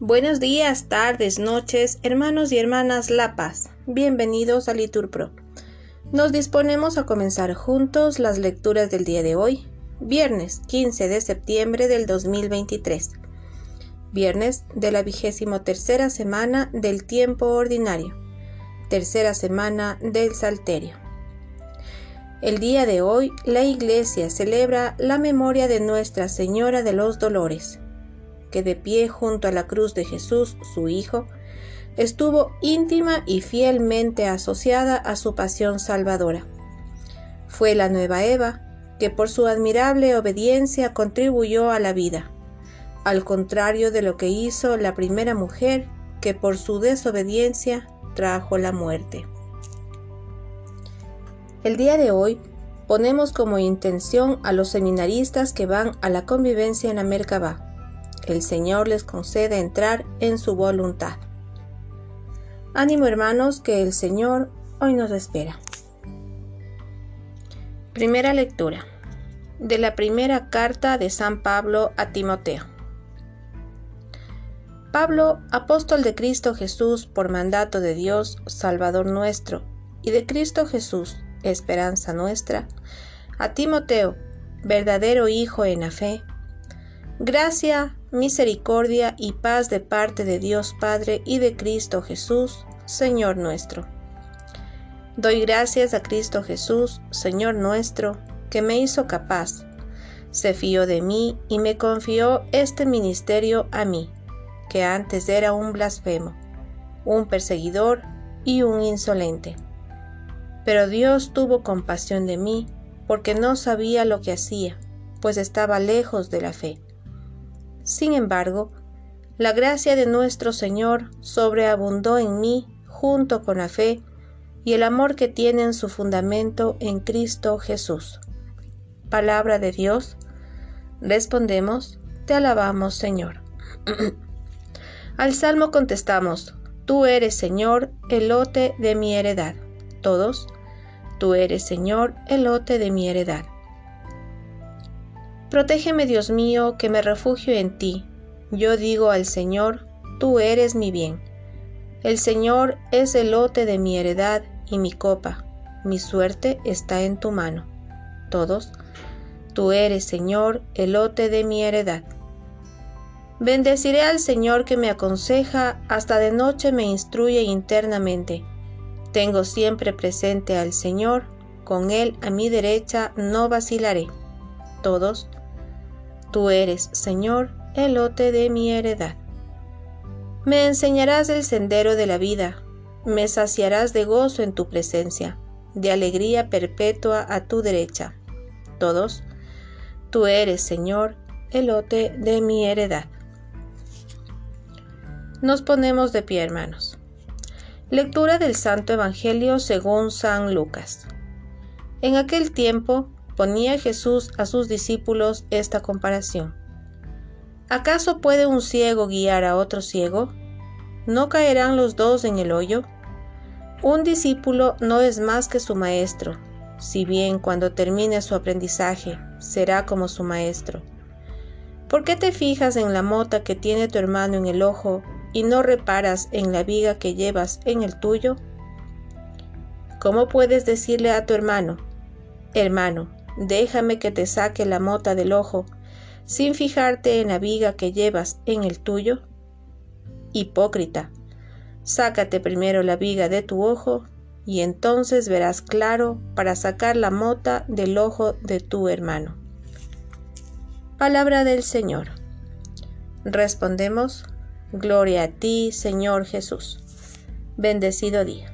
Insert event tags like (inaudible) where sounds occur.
Buenos días, tardes, noches, hermanos y hermanas La Paz. Bienvenidos a Liturpro. Nos disponemos a comenzar juntos las lecturas del día de hoy, viernes 15 de septiembre del 2023, viernes de la vigésimo tercera semana del tiempo ordinario, tercera semana del Salterio. El día de hoy la Iglesia celebra la memoria de Nuestra Señora de los Dolores que de pie junto a la cruz de Jesús, su Hijo, estuvo íntima y fielmente asociada a su pasión salvadora. Fue la nueva Eva, que por su admirable obediencia contribuyó a la vida, al contrario de lo que hizo la primera mujer, que por su desobediencia trajo la muerte. El día de hoy ponemos como intención a los seminaristas que van a la convivencia en la Merkabah el Señor les concede entrar en su voluntad. Ánimo hermanos que el Señor hoy nos espera. Primera lectura de la primera carta de San Pablo a Timoteo. Pablo, apóstol de Cristo Jesús por mandato de Dios, Salvador nuestro, y de Cristo Jesús, esperanza nuestra, a Timoteo, verdadero Hijo en la fe, gracia, misericordia y paz de parte de Dios Padre y de Cristo Jesús, Señor nuestro. Doy gracias a Cristo Jesús, Señor nuestro, que me hizo capaz, se fió de mí y me confió este ministerio a mí, que antes era un blasfemo, un perseguidor y un insolente. Pero Dios tuvo compasión de mí, porque no sabía lo que hacía, pues estaba lejos de la fe. Sin embargo, la gracia de nuestro Señor sobreabundó en mí junto con la fe y el amor que tienen su fundamento en Cristo Jesús. Palabra de Dios. Respondemos, te alabamos Señor. (clears throat) Al Salmo contestamos, Tú eres Señor, el lote de mi heredad. Todos, Tú eres Señor, el lote de mi heredad. Protégeme, Dios mío, que me refugio en ti. Yo digo al Señor, tú eres mi bien. El Señor es el lote de mi heredad y mi copa. Mi suerte está en tu mano. Todos, tú eres, Señor, el lote de mi heredad. Bendeciré al Señor que me aconseja, hasta de noche me instruye internamente. Tengo siempre presente al Señor, con Él a mi derecha no vacilaré. Todos, Tú eres, Señor, el lote de mi heredad. Me enseñarás el sendero de la vida, me saciarás de gozo en tu presencia, de alegría perpetua a tu derecha. Todos, tú eres, Señor, el lote de mi heredad. Nos ponemos de pie, hermanos. Lectura del Santo Evangelio según San Lucas. En aquel tiempo ponía Jesús a sus discípulos esta comparación. ¿Acaso puede un ciego guiar a otro ciego? ¿No caerán los dos en el hoyo? Un discípulo no es más que su maestro, si bien cuando termine su aprendizaje será como su maestro. ¿Por qué te fijas en la mota que tiene tu hermano en el ojo y no reparas en la viga que llevas en el tuyo? ¿Cómo puedes decirle a tu hermano, hermano, déjame que te saque la mota del ojo, sin fijarte en la viga que llevas en el tuyo? Hipócrita, sácate primero la viga de tu ojo, y entonces verás claro para sacar la mota del ojo de tu hermano. Palabra del Señor. Respondemos, Gloria a ti, Señor Jesús. Bendecido día.